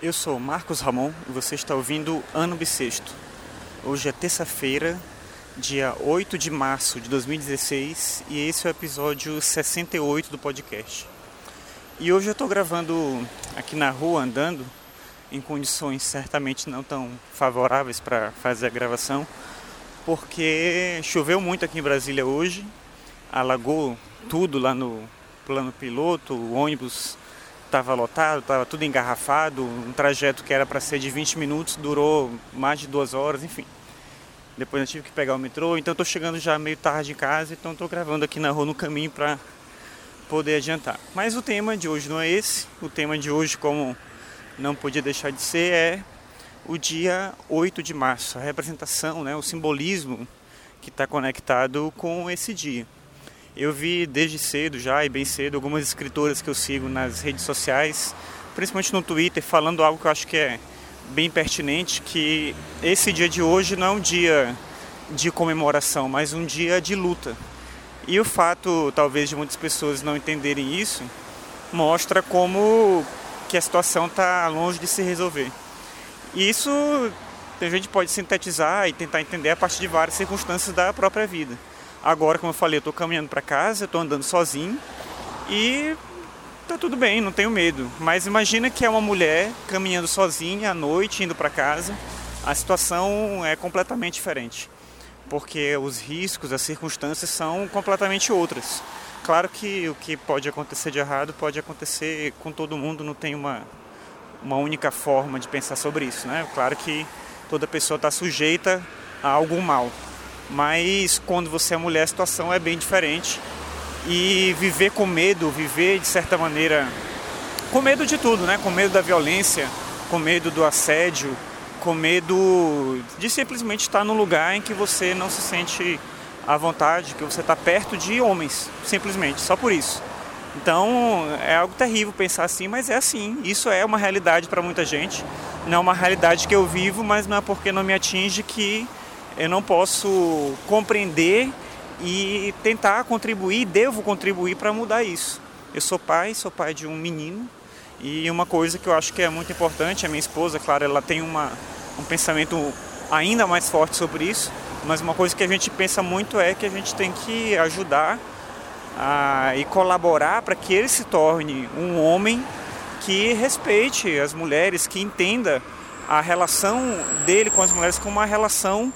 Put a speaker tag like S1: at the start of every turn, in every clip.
S1: Eu sou Marcos Ramon e você está ouvindo Ano Bissexto. Hoje é terça-feira, dia 8 de março de 2016 e esse é o episódio 68 do podcast. E hoje eu estou gravando aqui na rua, andando, em condições certamente não tão favoráveis para fazer a gravação, porque choveu muito aqui em Brasília hoje, alagou tudo lá no plano piloto, o ônibus estava lotado, estava tudo engarrafado, um trajeto que era para ser de 20 minutos durou mais de duas horas, enfim. Depois eu tive que pegar o metrô, então estou chegando já meio tarde em casa, então estou gravando aqui na rua no caminho para poder adiantar. Mas o tema de hoje não é esse, o tema de hoje, como não podia deixar de ser, é o dia 8 de março, a representação, né, o simbolismo que está conectado com esse dia. Eu vi desde cedo já e bem cedo algumas escritoras que eu sigo nas redes sociais, principalmente no Twitter, falando algo que eu acho que é bem pertinente, que esse dia de hoje não é um dia de comemoração, mas um dia de luta. E o fato, talvez, de muitas pessoas não entenderem isso, mostra como que a situação está longe de se resolver. E isso a gente pode sintetizar e tentar entender a partir de várias circunstâncias da própria vida. Agora, como eu falei, eu estou caminhando para casa, estou andando sozinho e tá tudo bem, não tenho medo. Mas imagina que é uma mulher caminhando sozinha à noite, indo para casa. A situação é completamente diferente, porque os riscos, as circunstâncias são completamente outras. Claro que o que pode acontecer de errado pode acontecer com todo mundo, não tem uma, uma única forma de pensar sobre isso, né? Claro que toda pessoa está sujeita a algum mal mas quando você é mulher a situação é bem diferente. E viver com medo, viver de certa maneira com medo de tudo, né? Com medo da violência, com medo do assédio, com medo de simplesmente estar num lugar em que você não se sente à vontade, que você está perto de homens, simplesmente, só por isso. Então é algo terrível pensar assim, mas é assim. Isso é uma realidade para muita gente. Não é uma realidade que eu vivo, mas não é porque não me atinge que eu não posso compreender e tentar contribuir, devo contribuir para mudar isso. Eu sou pai, sou pai de um menino e uma coisa que eu acho que é muito importante, a minha esposa, claro, ela tem uma, um pensamento ainda mais forte sobre isso, mas uma coisa que a gente pensa muito é que a gente tem que ajudar a, e colaborar para que ele se torne um homem que respeite as mulheres, que entenda a relação dele com as mulheres como uma relação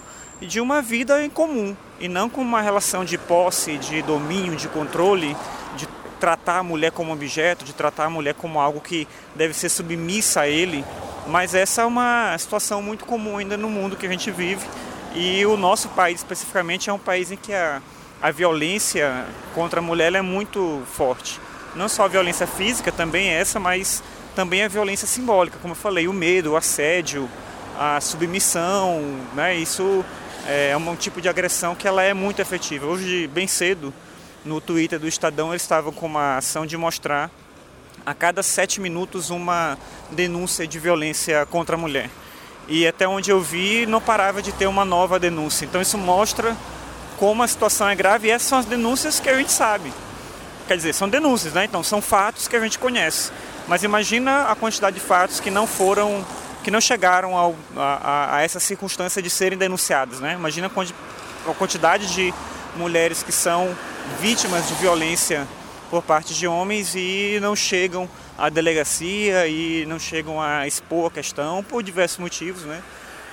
S1: de uma vida em comum e não com uma relação de posse, de domínio, de controle, de tratar a mulher como objeto, de tratar a mulher como algo que deve ser submissa a ele. Mas essa é uma situação muito comum ainda no mundo que a gente vive e o nosso país especificamente é um país em que a, a violência contra a mulher é muito forte. Não só a violência física, também é essa, mas também a violência simbólica, como eu falei, o medo, o assédio, a submissão, né? Isso é um tipo de agressão que ela é muito efetiva. Hoje, bem cedo, no Twitter do Estadão, eles estavam com uma ação de mostrar a cada sete minutos uma denúncia de violência contra a mulher. E até onde eu vi, não parava de ter uma nova denúncia. Então isso mostra como a situação é grave e essas são as denúncias que a gente sabe. Quer dizer, são denúncias, né? Então são fatos que a gente conhece. Mas imagina a quantidade de fatos que não foram que não chegaram ao, a, a, essa circunstância de serem denunciadas. Né? Imagina a quantidade de mulheres que são vítimas de violência por parte de homens e não chegam à delegacia e não chegam a expor a questão por diversos motivos, né?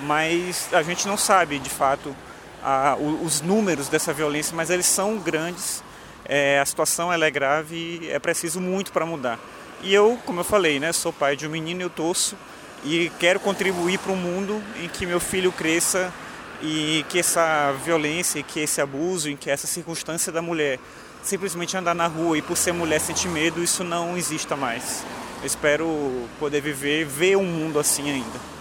S1: mas a gente não sabe de fato a, os números dessa violência, mas eles são grandes, é, a situação é grave e é preciso muito para mudar. E eu, como eu falei, né, sou pai de um menino e eu torço e quero contribuir para um mundo em que meu filho cresça e que essa violência, que esse abuso, em que essa circunstância da mulher simplesmente andar na rua e por ser mulher sentir medo, isso não exista mais. Eu espero poder viver, ver um mundo assim ainda.